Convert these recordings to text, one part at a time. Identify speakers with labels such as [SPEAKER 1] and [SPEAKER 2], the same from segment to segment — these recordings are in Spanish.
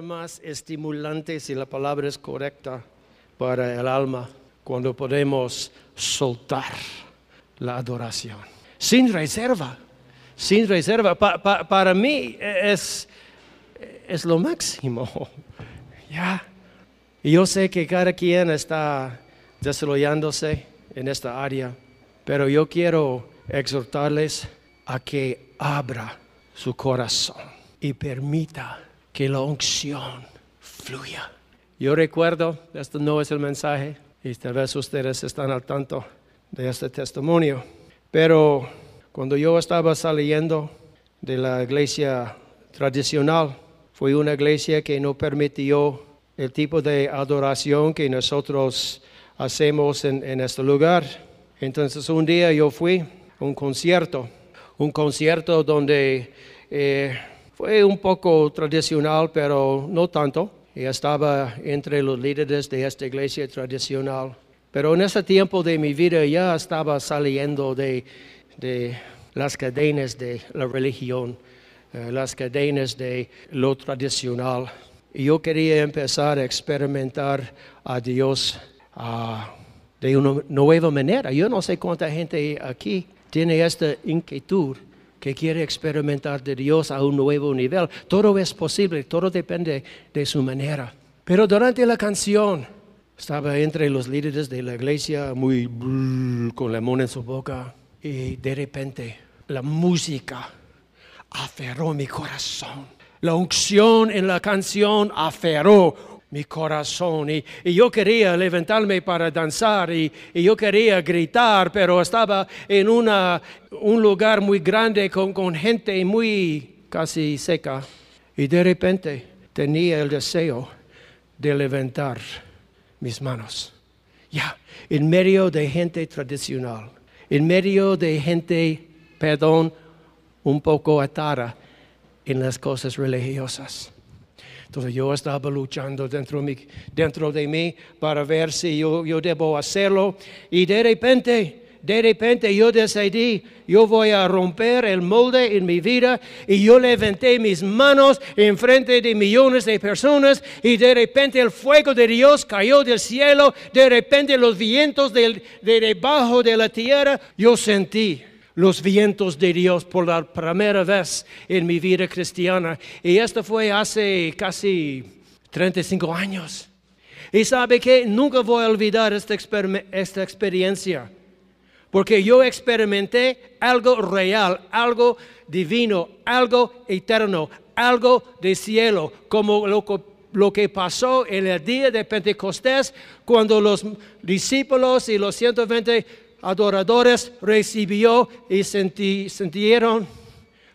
[SPEAKER 1] Más estimulante si la palabra es correcta para el alma cuando podemos soltar la adoración. Sin reserva, sin reserva. Pa- pa- para mí es, es lo máximo. Ya. Y yo sé que cada quien está desarrollándose en esta área, pero yo quiero exhortarles a que abra su corazón y permita que la unción fluya. Yo recuerdo, esto no es el mensaje, y tal vez ustedes están al tanto de este testimonio, pero cuando yo estaba saliendo de la iglesia tradicional, fue una iglesia que no permitió el tipo de adoración que nosotros hacemos en, en este lugar. Entonces un día yo fui a un concierto, un concierto donde eh, fue un poco tradicional, pero no tanto. Y estaba entre los líderes de esta iglesia tradicional. Pero en ese tiempo de mi vida ya estaba saliendo de, de las cadenas de la religión, eh, las cadenas de lo tradicional. Y yo quería empezar a experimentar a Dios ah, de una nueva manera. Yo no sé cuánta gente aquí tiene esta inquietud que quiere experimentar de Dios a un nuevo nivel. Todo es posible, todo depende de su manera. Pero durante la canción estaba entre los líderes de la iglesia muy brrr, con limón en su boca y de repente la música aferró mi corazón. La unción en la canción aferró mi corazón y, yo quería levantarme para danzar y, y yo quería gritar, pero estaba en una, un lugar muy grande con, con gente muy casi seca y de repente tenía el deseo de levantar mis manos. Ya, en medio de gente tradicional, en medio de gente, perdón, un poco atada en las cosas religiosas. Entonces yo estaba luchando dentro de mí, dentro de mí para ver si yo, yo debo hacerlo. Y de repente, de repente yo decidí, yo voy a romper el molde en mi vida. Y yo levanté mis manos en frente de millones de personas. Y de repente el fuego de Dios cayó del cielo, de repente los vientos de debajo de la tierra, yo sentí los vientos de Dios por la primera vez en mi vida cristiana. Y esto fue hace casi 35 años. Y sabe que nunca voy a olvidar esta, experiencia. Porque yo experimenté algo real, algo divino, algo eterno, algo de cielo, como lo, co- lo que pasó en el día de Pentecostés, cuando los discípulos y los 120 adoradores recibió y senti- sintieron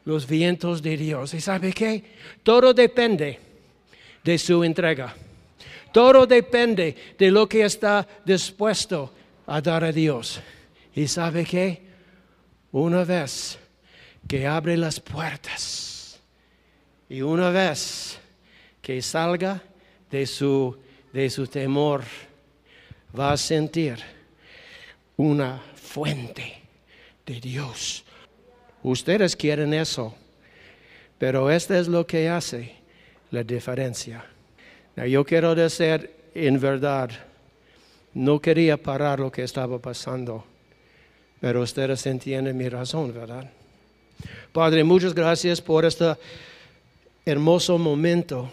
[SPEAKER 1] los vientos de Dios. ¿Y sabe qué? Todo depende de su entrega. Todo depende de lo que está dispuesto a dar a Dios. ¿Y sabe qué? Una vez que abre las puertas y una vez que salga de su, de su temor, va a sentir una fuente de Dios. Ustedes quieren eso, pero esto es lo que hace la diferencia. Yo quiero decir en verdad, no quería parar lo que estaba pasando, pero ustedes entienden mi razón, ¿verdad? Padre, muchas gracias por este hermoso momento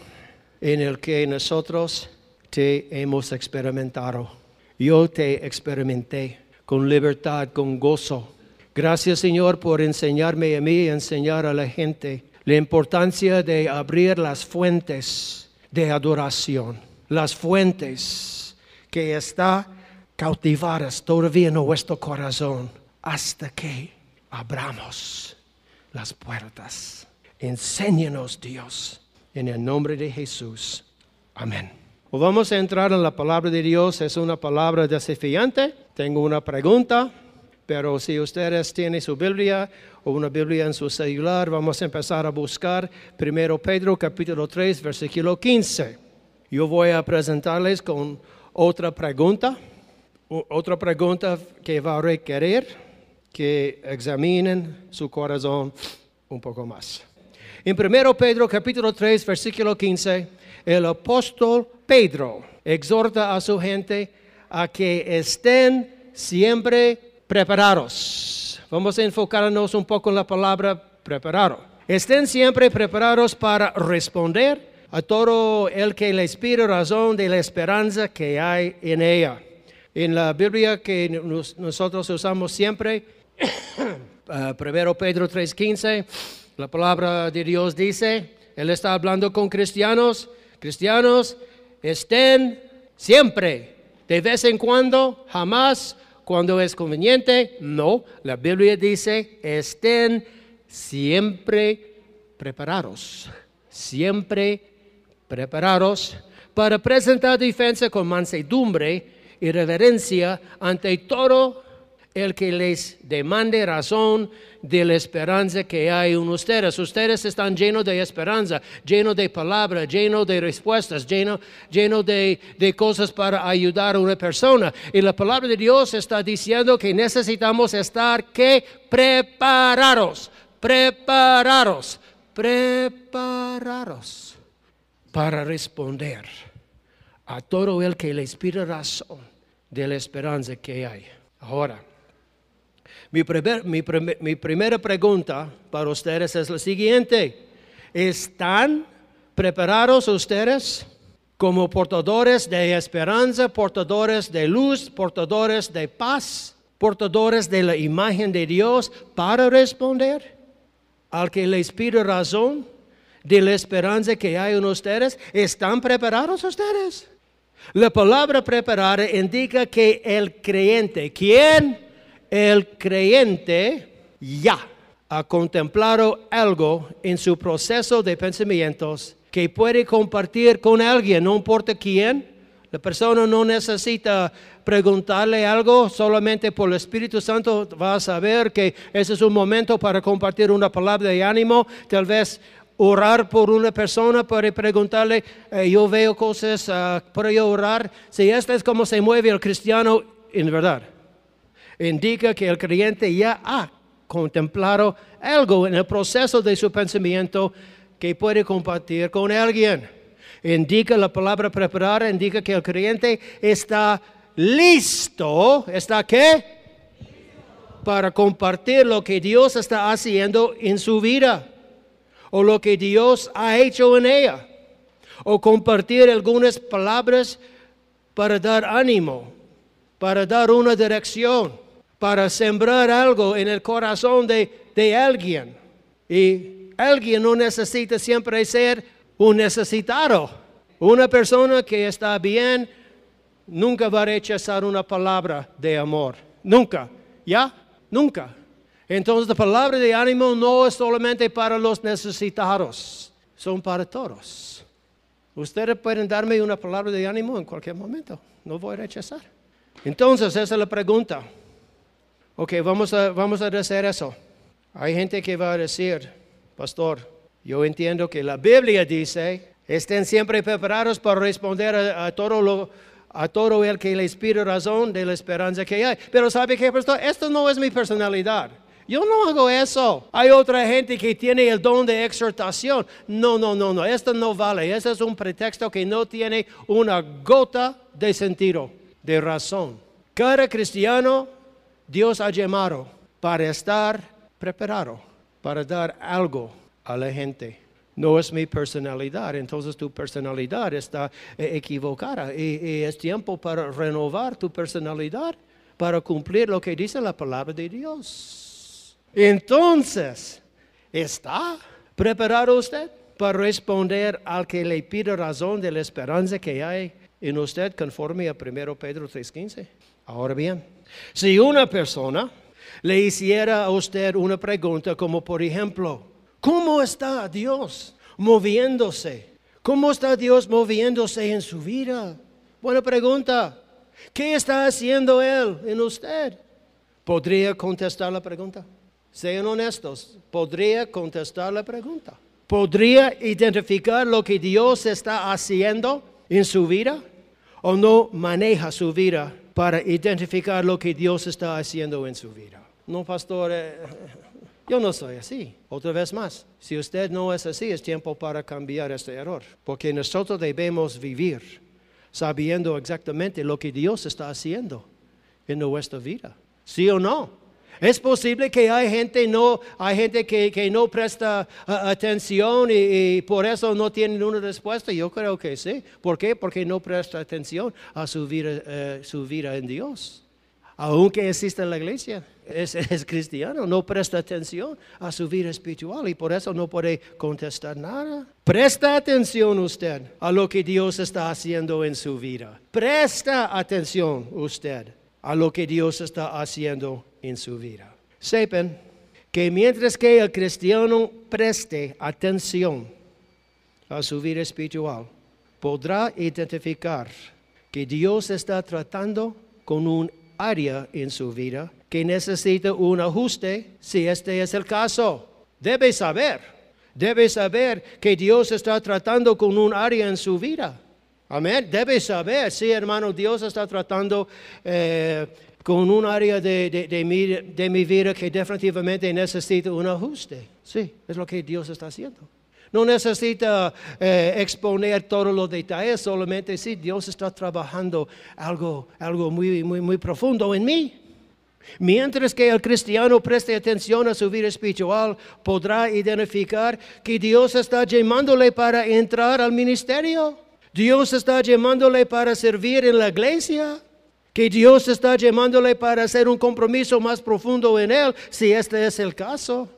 [SPEAKER 1] en el que nosotros te hemos experimentado. Yo te experimenté con libertad, con gozo. Gracias Señor por enseñarme a mí y enseñar a la gente la importancia de abrir las fuentes de adoración, las fuentes que están cautivadas todavía en nuestro corazón hasta que abramos las puertas. Enséñanos, Dios, En el nombre de Jesús. Amén. Pues vamos a entrar en la palabra de Dios. Es una palabra desafiante. Tengo una pregunta, pero si ustedes tienen su Biblia o una Biblia en su celular, vamos a empezar a buscar 1 Pedro capítulo 3, versículo 15. Yo voy a presentarles con otra pregunta, otra pregunta que va a requerir que examinen su corazón un poco más. En 1 Pedro capítulo 3, versículo 15, el apóstol Pedro exhorta a su gente a que estén siempre preparados. Vamos a enfocarnos un poco en la palabra preparado. Estén siempre preparados para responder a todo el que les pide razón de la esperanza que hay en ella. En la Biblia que nos- nosotros usamos siempre, Uh, primero Pedro 3:15, la palabra de Dios dice, Él está hablando con cristianos, cristianos estén siempre, de vez en cuando, jamás, cuando es conveniente, no, la Biblia dice, estén siempre preparados, siempre preparados para presentar defensa con mansedumbre y reverencia ante todo el que les demande razón de la esperanza que hay en ustedes. Ustedes están llenos de esperanza, llenos de palabras, llenos de respuestas, llenos lleno de, de cosas para ayudar a una persona. Y la palabra de Dios está diciendo que necesitamos estar que preparados, preparados, preparados para responder a todo el que les pide razón de la esperanza que hay. Ahora, mi, primer- mi mi primera pregunta para ustedes es la siguiente. ¿Están preparados ustedes como portadores de esperanza, portadores de luz, portadores de paz, portadores de la imagen de Dios para responder al que les pide razón de la esperanza que hay en ustedes? ¿Están preparados ustedes? La palabra preparada indica que el creyente, ¿quién? El creyente ya ha contemplado algo en su proceso de pensamientos que puede compartir con alguien, no importa quién. La persona no necesita preguntarle algo, solamente por el Espíritu Santo va a saber que ese es un momento para compartir una palabra de ánimo, tal vez orar por una persona, para preguntarle, eh, yo veo cosas, ah, ¿puedo yo orar? Si esto es como se mueve el cristiano, en verdad, indica que el creyente ya ha contemplado algo en el proceso de su pensamiento que puede compartir con alguien. Indica la palabra preparada, indica que el creyente está listo, ¿está qué? Para compartir lo que Dios está haciendo en su vida o lo que Dios ha hecho en ella o compartir algunas palabras para dar ánimo, para dar una dirección, para sembrar algo en el corazón de, de alguien. Y alguien no necesita siempre ser un necesitado. Una persona que está bien nunca va a rechazar una palabra de amor. Nunca. ¿Ya? Nunca. Entonces la palabra de ánimo no es solamente para los necesitados, son para todos. Ustedes pueden darme una palabra de ánimo en cualquier momento. No voy a rechazar. Entonces, esa es la pregunta. Ok, vamos a, vamos a hacer eso. Hay gente que va a decir, pastor, yo entiendo que la Biblia dice, estén siempre preparados para responder a, todo lo, a todo el que les pide razón de la esperanza que hay. Pero ¿sabe qué, pastor? Esto no es mi personalidad. Yo no hago eso. Hay otra gente que tiene el don de exhortación. No, no, no, no. Esto no vale. Ese es un pretexto que no tiene una gota de sentido, de razón. Cada cristiano Dios ha llamado para estar preparado, para dar algo a la gente. No es mi personalidad, entonces tu personalidad está eh, equivocada y, es tiempo para renovar tu personalidad, para cumplir lo que dice la palabra de Dios. Entonces, ¿está preparado usted para responder al que le pide razón de la esperanza que hay en usted conforme a 1 Pedro 3.15? Ahora bien, si una persona le hiciera a usted una pregunta como por ejemplo, ¿cómo está Dios? moviéndose. ¿Cómo está Dios moviéndose en su vida? Buena pregunta. ¿Qué está haciendo Él en usted? ¿Podría contestar la pregunta? Sean honestos, ¿podría contestar la pregunta? ¿Podría identificar lo que Dios está haciendo en su vida? ¿O no maneja su vida para identificar lo que Dios está haciendo en su vida? No, pastor, eh, yo no soy así. Otra vez más, si usted no es así, es tiempo para cambiar este error. Porque nosotros debemos vivir sabiendo exactamente lo que Dios está haciendo en nuestra vida. ¿Sí o no? Es posible que hay gente, no, hay gente que, que no presta atención y, por eso no tienen una respuesta. Yo creo que sí. ¿Por qué? Porque no presta atención a su vida, eh, su vida en Dios. Aunque existe en la iglesia, es, es, cristiano, no presta atención a su vida espiritual y por eso no puede contestar nada. Presta atención usted a lo que Dios está haciendo en su vida. Presta atención usted a lo que Dios está haciendo en su vida. Sepan que mientras que el cristiano preste atención a su vida espiritual, podrá identificar que Dios está tratando con un área en su vida que necesita un ajuste si este es el caso. Debe saber, debe saber que Dios está tratando con un área en su vida. Amén. Debe saber, sí hermano, Dios está tratando eh, con un área de, de, de, mi, de, mi, vida que definitivamente necesita un ajuste. Sí, es lo que Dios está haciendo. No necesita eh, exponer todos los detalles, solamente sí, Dios está trabajando algo, algo muy, muy, muy profundo en mí. Mientras que el cristiano preste atención a su vida espiritual, podrá identificar que Dios está llamándole para entrar al ministerio. Dios está llamándole para servir en la iglesia que Dios está llamándole para hacer un compromiso más profundo en Él, si este es el caso.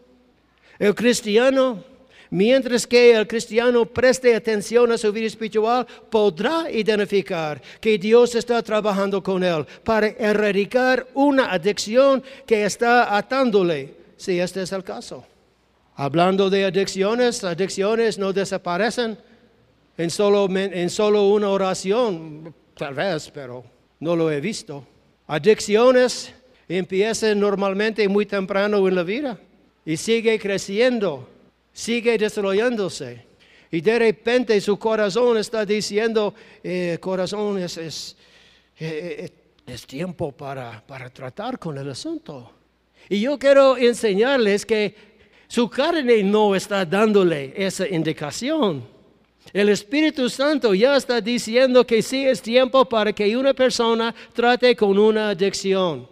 [SPEAKER 1] El cristiano, mientras que el cristiano preste atención a su vida espiritual, podrá identificar que Dios está trabajando con Él para erradicar una adicción que está atándole, si este es el caso. Hablando de adicciones, adicciones no desaparecen en solo, en solo una oración, tal vez, pero no lo he visto. Adicciones empiezan normalmente muy temprano en la vida y sigue creciendo, sigue desarrollándose. Y de repente su corazón está diciendo, eh, corazón es, es, eh, es tiempo para, para tratar con el asunto. Y yo quiero enseñarles que su carne no está dándole esa indicación. El Espíritu Santo ya está diciendo que sí es tiempo para que una persona trate con una adicción.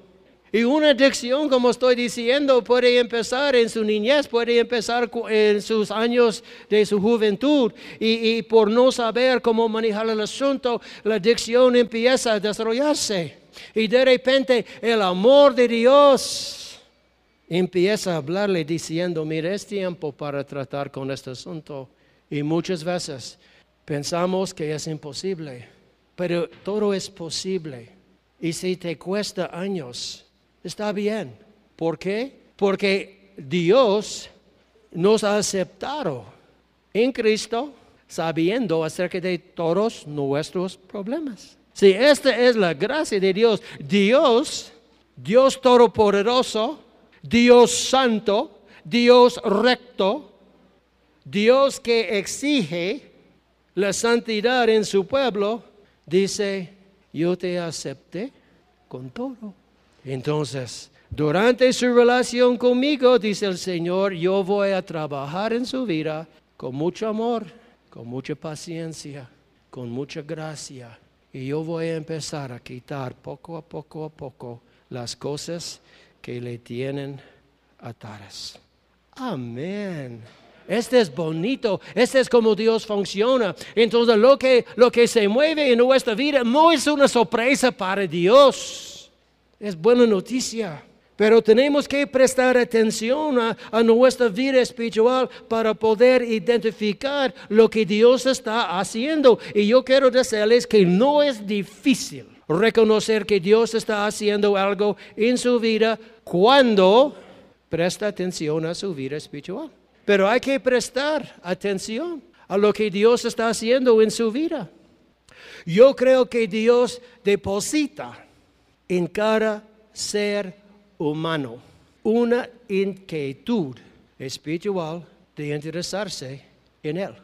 [SPEAKER 1] Y una adicción, como estoy diciendo, puede empezar en su niñez, puede empezar en sus años de su juventud. Y, por no saber cómo manejar el asunto, la adicción empieza a desarrollarse. Y de repente el amor de Dios empieza a hablarle diciendo, mire, es tiempo para tratar con este asunto. Y muchas veces pensamos que es imposible, pero todo es posible. Y si te cuesta años, está bien. ¿Por qué? Porque Dios nos ha aceptado en Cristo sabiendo acerca de todos nuestros problemas. Si esta es la gracia de Dios, Dios, Dios todopoderoso, Dios santo, Dios recto, Dios que exige la santidad en su pueblo, dice, yo te acepté con todo. Entonces, durante su relación conmigo, dice el Señor, yo voy a trabajar en su vida con mucho amor, con mucha paciencia, con mucha gracia. Y yo voy a empezar a quitar poco a poco a poco las cosas que le tienen atadas. Amén. Este es bonito, este es como Dios funciona. Entonces lo que, lo que se mueve en nuestra vida no es una sorpresa para Dios. Es buena noticia. Pero tenemos que prestar atención a, a, nuestra vida espiritual para poder identificar lo que Dios está haciendo. Y yo quiero decirles que no es difícil reconocer que Dios está haciendo algo en su vida cuando presta atención a su vida espiritual. Pero hay que prestar atención a lo que Dios está haciendo en su vida. Yo creo que Dios deposita en cada ser humano una inquietud espiritual de interesarse en Él.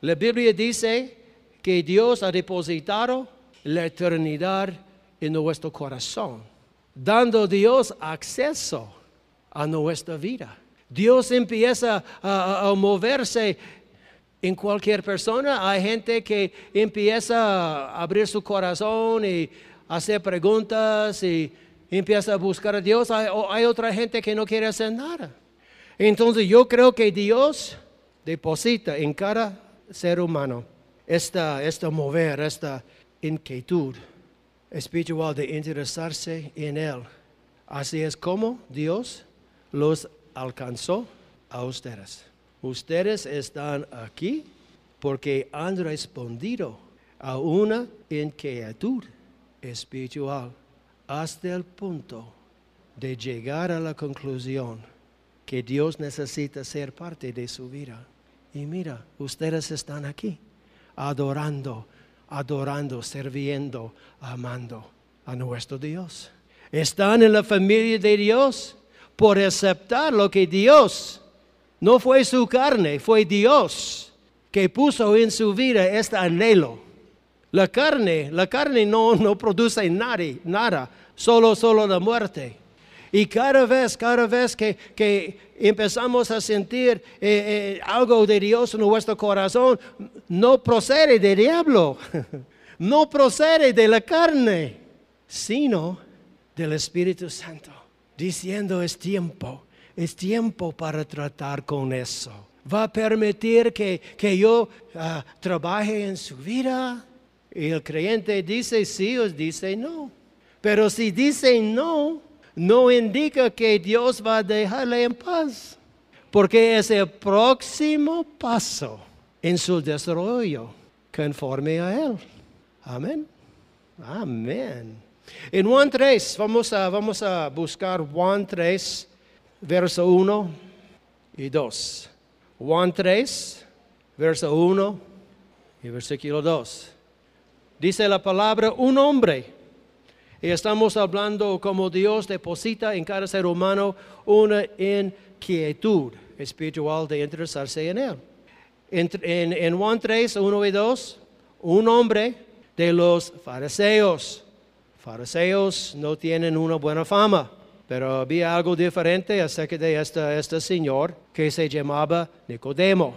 [SPEAKER 1] La Biblia dice que Dios ha depositado la eternidad en nuestro corazón, dando a Dios acceso a nuestra vida. Dios empieza a, moverse en cualquier persona. Hay gente que empieza a abrir su corazón y hacer preguntas y empieza a buscar a Dios. Hay, hay otra gente que no quiere hacer nada. Entonces yo creo que Dios deposita en cada ser humano esta, esta mover, esta inquietud espiritual de interesarse en Él. Así es como Dios los alcanzó a ustedes. Ustedes están aquí porque han respondido a una inquietud espiritual hasta el punto de llegar a la conclusión que Dios necesita ser parte de su vida. Y mira, ustedes están aquí, adorando, adorando, sirviendo, amando a nuestro Dios. Están en la familia de Dios por aceptar lo que Dios, no fue su carne, fue Dios que puso en su vida este anhelo. La carne, la carne no, no produce nada, nada, solo, solo la muerte. Y cada vez, cada vez que, que empezamos a sentir eh, eh, algo de Dios en nuestro corazón, no procede del diablo, no procede de la carne, sino del Espíritu Santo, diciendo es tiempo, es tiempo para tratar con eso. Va a permitir que, que yo ah, trabaje en su vida. Y el creyente dice sí o dice no. Pero si dice no, no indica que Dios va a dejarle en paz. Porque es el próximo paso en su desarrollo conforme a Él. Amén. Amén. En Juan 3, vamos a, vamos a buscar Juan 3, verso 1 y 2. Juan 3, verso 1 y versículo 2. Dice la palabra un hombre. Y estamos hablando como Dios deposita en cada ser humano una inquietud espiritual de interesarse en Él. En, en- en Juan 3, 1 y 2, un hombre de los fariseos. Fariseos no tienen una buena fama, pero había algo diferente acerca de este, este señor que se llamaba Nicodemo.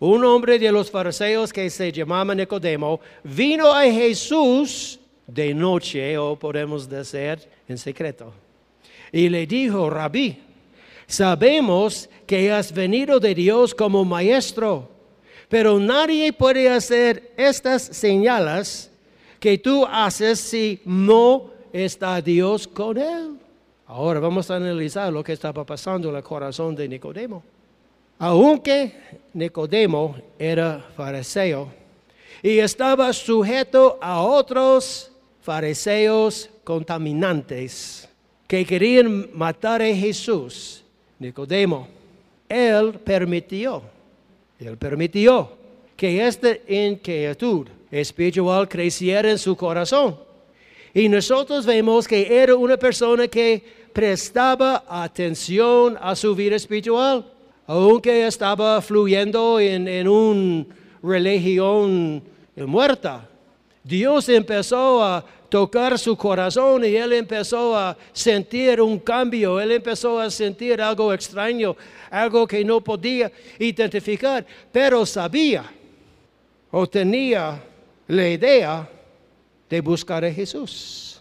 [SPEAKER 1] Un hombre de los fariseos que se llamaba Nicodemo vino a Jesús de noche, o podemos decir en secreto, y le dijo, rabí, sabemos que has venido de Dios como maestro, pero nadie puede hacer estas señales que tú haces si no está Dios con él. Ahora vamos a analizar lo que estaba pasando en el corazón de Nicodemo. Aunque Nicodemo era fariseo y estaba sujeto a otros fariseos contaminantes que querían matar a Jesús, Nicodemo, él permitió, él permitió que esta inquietud espiritual creciera en su corazón. Y nosotros vemos que era una persona que prestaba atención a su vida espiritual, aunque estaba fluyendo en, en una religión muerta. Dios empezó a tocar su corazón y él empezó a sentir un cambio, él empezó a sentir algo extraño, algo que no podía identificar, pero sabía o tenía la idea de buscar a Jesús.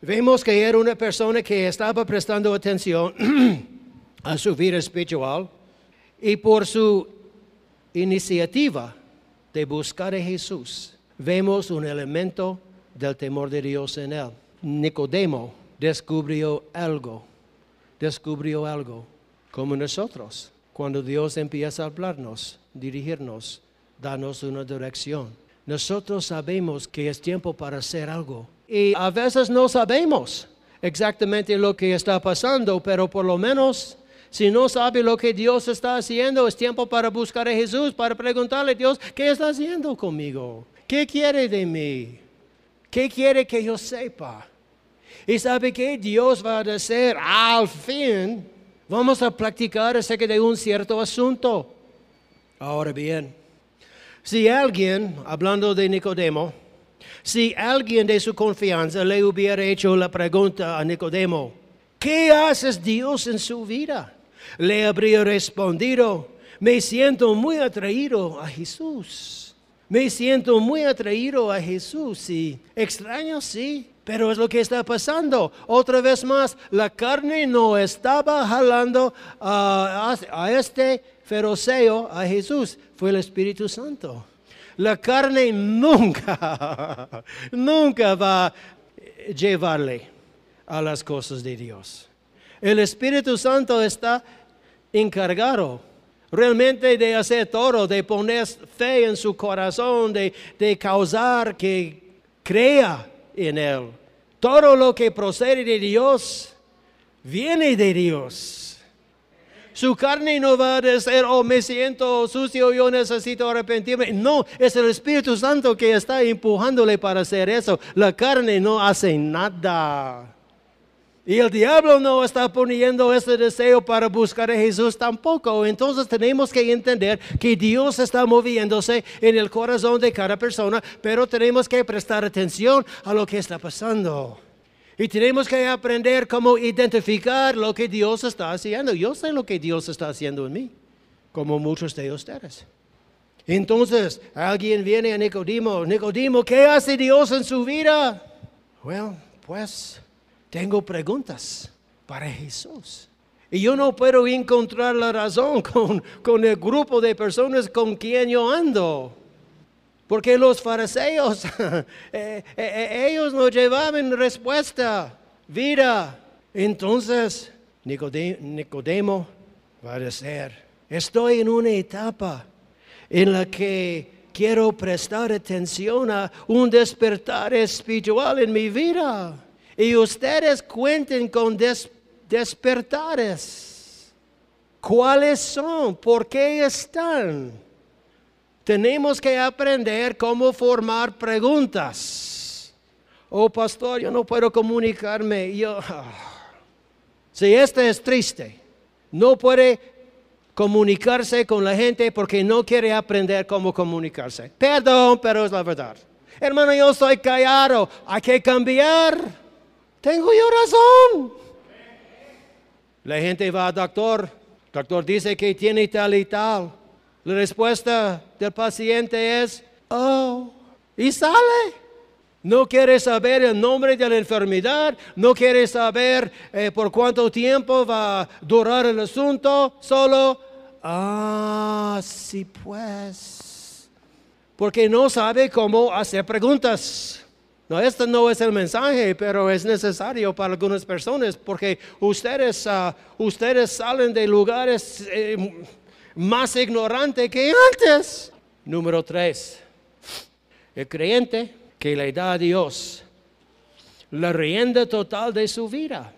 [SPEAKER 1] Vemos que era una persona que estaba prestando atención a su vida espiritual y por su iniciativa de buscar a Jesús, vemos un elemento del temor de Dios en él. Nicodemo descubrió algo, descubrió algo como nosotros. Cuando Dios empieza a hablarnos, dirigirnos, darnos una dirección. Nosotros sabemos que es tiempo para hacer algo. Y a veces no sabemos exactamente lo que está pasando, pero por lo menos Si no sabe lo que Dios está haciendo, es tiempo para buscar a Jesús, para preguntarle a Dios, ¿qué está haciendo conmigo? ¿Qué quiere de mí? ¿Qué quiere que yo sepa? Y sabe que Dios va a decir, al fin, vamos a practicar acerca de un cierto asunto. Ahora bien, si alguien, hablando de Nicodemo, si alguien de su confianza le hubiera hecho la pregunta a Nicodemo, ¿qué haces Dios en su vida? Le habría respondido, me siento muy atraído a Jesús. Me siento muy atraído a Jesús. Sí, extraño, sí, pero es lo que está pasando. Otra vez más, la carne no estaba jalando a, a este feroceo a Jesús, fue el Espíritu Santo. La carne nunca, nunca va a llevarle a las cosas de Dios. El Espíritu Santo está encargado realmente de hacer todo, de poner fe en su corazón, de, de causar que crea en Él. Todo lo que procede de Dios viene de Dios. Su carne no va a decir, oh, me siento sucio, yo necesito arrepentirme. No, es el Espíritu Santo que está empujándole para hacer eso. La carne no hace nada. Y el diablo no está poniendo ese deseo para buscar a Jesús tampoco. Entonces tenemos que entender que Dios está moviéndose en el corazón de cada persona, pero tenemos que prestar atención a lo que está pasando. Y tenemos que aprender cómo identificar lo que Dios está haciendo. Yo sé lo que Dios está haciendo en mí, como muchos de ustedes. Entonces, alguien viene a Nicodemo, Nicodemo, ¿qué hace Dios en su vida? Bueno, pues tengo preguntas para Jesús. Y yo no puedo encontrar la razón con, con el grupo de personas con quien yo ando. Porque los fariseos, eh, eh, ellos no llevaban respuesta, vida. Entonces, Nicodemo va a decir, estoy en una etapa en la que quiero prestar atención a un despertar espiritual en mi vida. Y ustedes cuenten con despertares. ¿Cuáles son? ¿Por qué están? Tenemos que aprender cómo formar preguntas. Oh, pastor, yo no puedo comunicarme. Yo, si este es triste, no puede comunicarse con la gente porque no quiere aprender cómo comunicarse. Perdón, pero es la verdad. Hermano, yo soy callado. Hay que cambiar. Tengo yo razón. La gente va al doctor. El doctor dice que tiene tal y tal. La respuesta del paciente es, oh, y sale. No quiere saber el nombre de la enfermedad, no quiere saber eh, por cuánto tiempo va a durar el asunto, solo, ah, sí pues, porque no sabe cómo hacer preguntas. No, este no es el mensaje, pero es necesario para algunas personas porque ustedes, ah, ustedes salen de lugares... Eh, más ignorante que antes. Número tres, el creyente que le da a Dios la rienda total de su vida.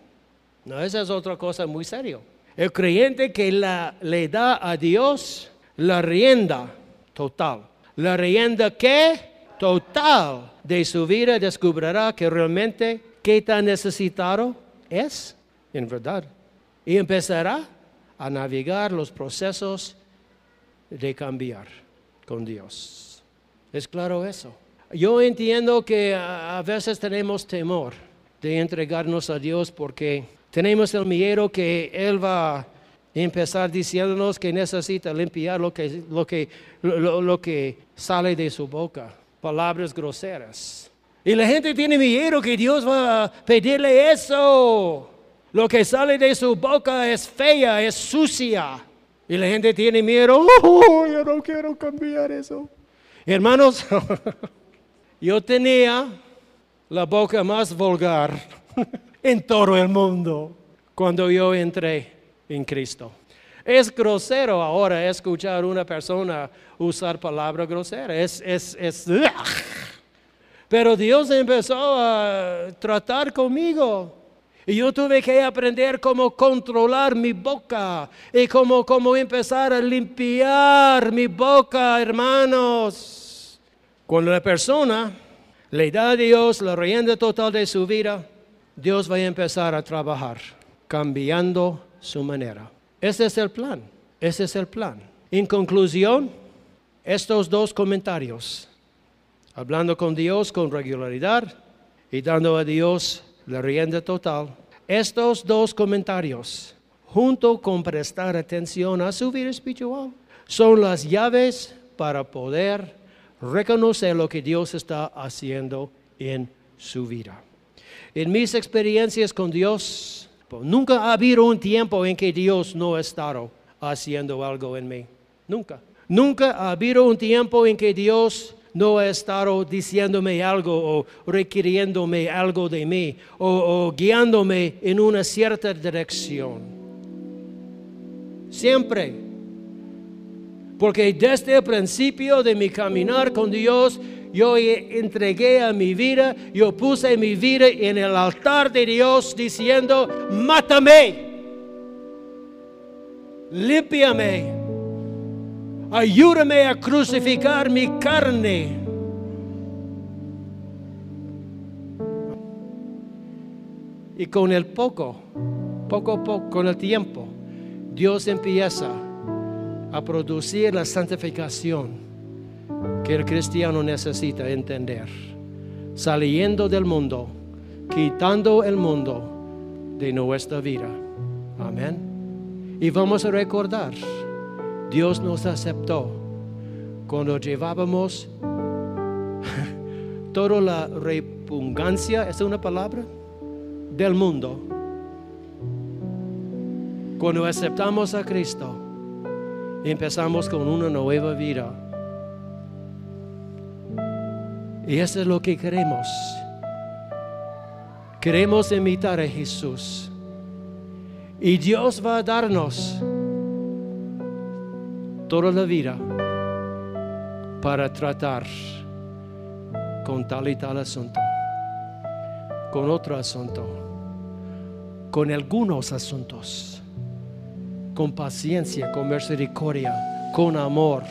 [SPEAKER 1] No, esa es otra cosa muy seria. El creyente que la, le da a Dios la rienda total. La rienda que total de su vida descubrirá que realmente qué tan necesitado es, en verdad. Y empezará a navegar los procesos de cambiar con Dios. ¿Es claro eso? Yo entiendo que a veces tenemos temor de entregarnos a Dios porque tenemos el miedo que Él va a empezar diciéndonos que necesita limpiar lo que, lo que, lo que sale de su boca, palabras groseras. Y la gente tiene miedo que Dios va a pedirle eso. Lo que sale de su boca es fea, es sucia. Y la gente tiene miedo. Oh, yo no quiero cambiar eso. Hermanos, yo tenía la boca más vulgar en todo el mundo cuando yo entré en Cristo. Es grosero ahora escuchar una persona usar palabra grosera. Es, es, es. Pero Dios empezó a tratar conmigo Y yo tuve que aprender cómo controlar mi boca y cómo, cómo empezar a limpiar mi boca, hermanos. Cuando la persona le da a Dios la rienda total de su vida, Dios va a empezar a trabajar, cambiando su manera. Ese es el plan, ese es el plan. En conclusión, estos dos comentarios, hablando con Dios con regularidad y dando a Dios la rienda total, estos dos comentarios, junto con prestar atención a su vida espiritual, son las llaves para poder reconocer lo que Dios está haciendo en su vida. En mis experiencias con Dios, nunca ha habido un tiempo en que Dios no ha estado haciendo algo en mí. Nunca. Nunca ha habido un tiempo en que Dios no ha estado diciéndome algo o requiriéndome algo de mí o, guiándome en una cierta dirección. Siempre. Porque desde el principio de mi caminar con Dios, yo entregué a mi vida, yo puse mi vida en el altar de Dios diciendo, mátame, límpiame, ayúdame a crucificar mi carne. Y con el poco, poco a poco, con el tiempo, Dios empieza a producir la santificación que el cristiano necesita entender. Saliendo del mundo, quitando el mundo de nuestra vida. Amén. Y vamos a recordar, Dios nos aceptó cuando llevábamos toda la repugnancia, ¿es una palabra? Del mundo. Cuando aceptamos a Cristo, empezamos con una nueva vida. Y eso es lo que queremos. Queremos imitar a Jesús. Y Dios va a darnos toda la vida para tratar con tal y tal asunto, con otro asunto, con algunos asuntos, con paciencia, con misericordia, con amor.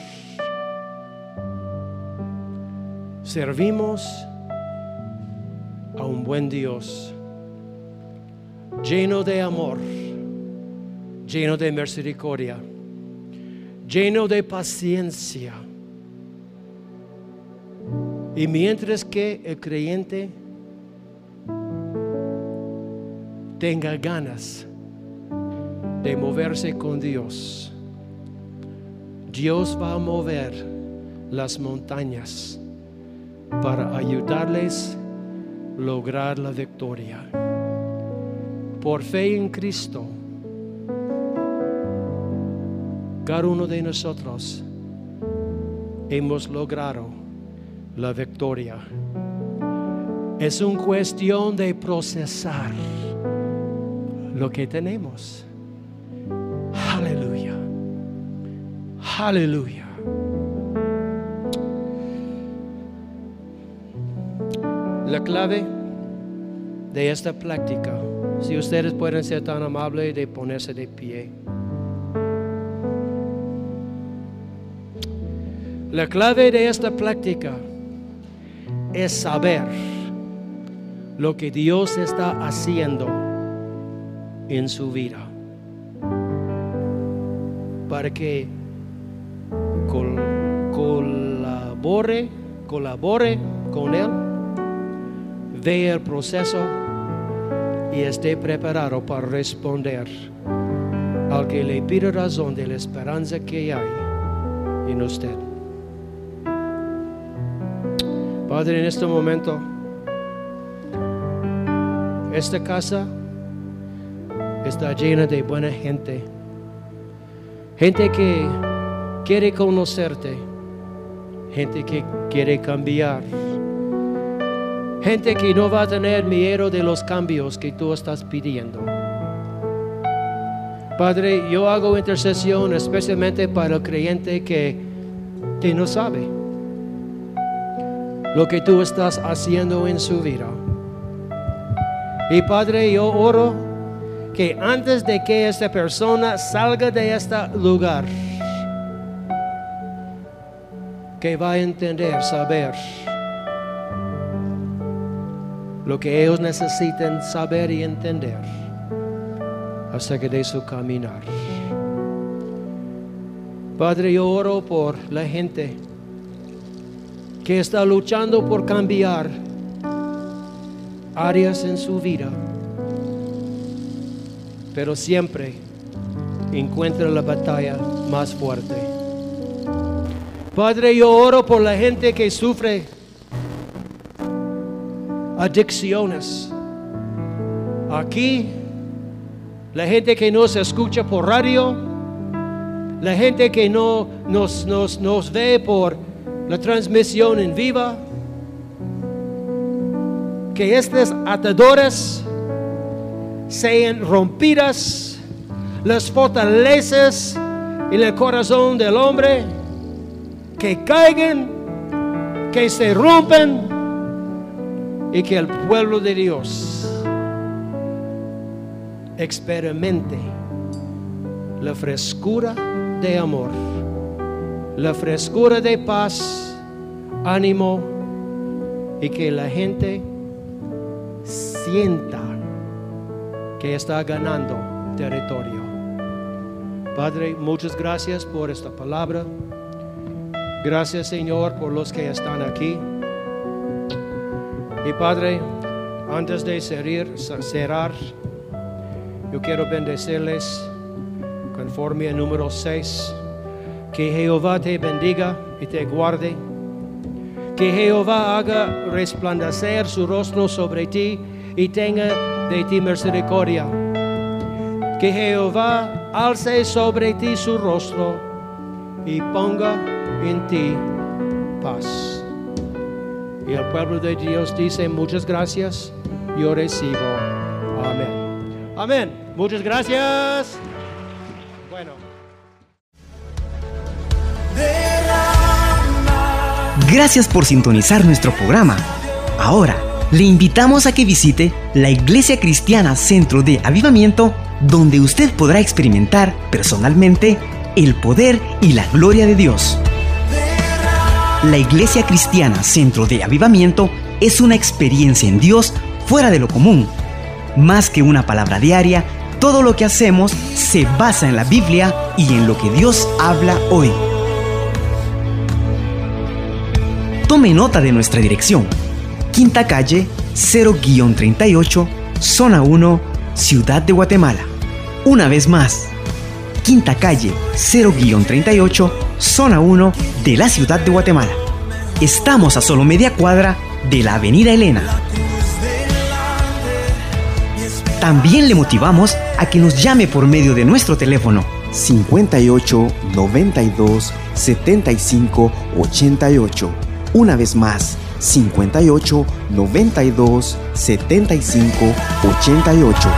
[SPEAKER 1] Servimos a un buen Dios, lleno de amor, lleno de misericordia, lleno de paciencia. Y mientras que el creyente tenga ganas de moverse con Dios, Dios va a mover las montañas para ayudarles a lograr la victoria. Por fe en Cristo, cada uno de nosotros hemos logrado la victoria. Es una cuestión de procesar lo que tenemos. Aleluya. Aleluya. La clave de esta práctica, si ustedes pueden ser tan amables de ponerse de pie. La clave de esta práctica es saber lo que Dios está haciendo en su vida para que col- colabore, colabore con Él, vea el proceso y esté preparado para responder al que le pide razón de la esperanza que hay en usted. Padre, en este momento, esta casa está llena de buena gente. Gente que quiere conocerte. Gente que quiere cambiar. Gente que no va a tener miedo de los cambios que tú estás pidiendo. Padre, yo hago intercesión especialmente para el creyente que, que no sabe lo que tú estás haciendo en su vida. Y Padre, yo oro que antes de que esta persona salga de este lugar, que va a entender, saber lo que ellos necesitan saber y entender acerca de su caminar. Padre, yo oro por la gente que está luchando por cambiar áreas en su vida, pero siempre encuentra la batalla más fuerte. Padre, yo oro por la gente que sufre adicciones. Aquí, la gente que nos escucha por radio, la gente que no nos, nos, nos ve por la transmisión en viva, que estas ataduras sean rompidas, las fortalezas en el corazón del hombre, que caigan, que se rompen y que el pueblo de Dios experimente la frescura de amor, la frescura de paz, ánimo y que la gente sienta que está ganando territorio. Padre, muchas gracias por esta palabra. Gracias Señor por los que están aquí. Y Padre, antes de cerrar, yo quiero bendecirles conforme al número 6. Que Jehová te bendiga y te guarde. Que Jehová haga resplandecer su rostro sobre ti y tenga de ti misericordia. Que Jehová alce sobre ti su rostro y ponga en ti paz. Y el pueblo de Dios dice muchas gracias, yo recibo. Amén. Amén. Muchas gracias. Bueno.
[SPEAKER 2] Gracias por sintonizar nuestro programa. Ahora, le invitamos a que visite la Iglesia Cristiana Centro de Avivamiento, donde usted podrá experimentar personalmente el poder y la gloria de Dios. La Iglesia Cristiana Centro de Avivamiento es una experiencia en Dios fuera de lo común. Más que una palabra diaria, todo lo que hacemos se basa en la Biblia y en lo que Dios habla hoy. Tome nota de nuestra dirección. Quinta calle 0-38, zona 1, Ciudad de Guatemala. Una vez más, Quinta calle 0-38, zona 1 de la Ciudad de Guatemala. Estamos a solo media cuadra de la Avenida Elena. También le motivamos a que nos llame por medio de nuestro teléfono 58 92 75 88. Una vez más, 58 92 75 88.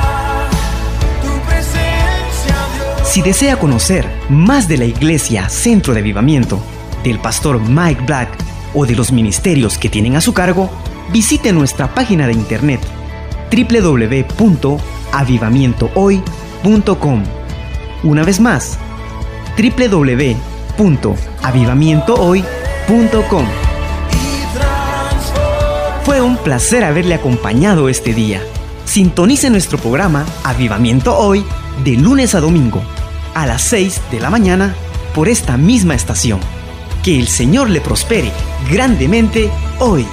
[SPEAKER 3] Tu presencia, Dios.
[SPEAKER 2] Si desea conocer más de la iglesia Centro de Avivamiento, del pastor Mike Black o de los ministerios que tienen a su cargo, visite nuestra página de internet www.avivamientohoy.com. Una vez más, www.avivamientohoy.com. placer haberle acompañado este día. Sintonice nuestro programa Avivamiento Hoy de lunes a domingo a las 6 de la mañana por esta misma estación. Que el Señor le prospere grandemente hoy.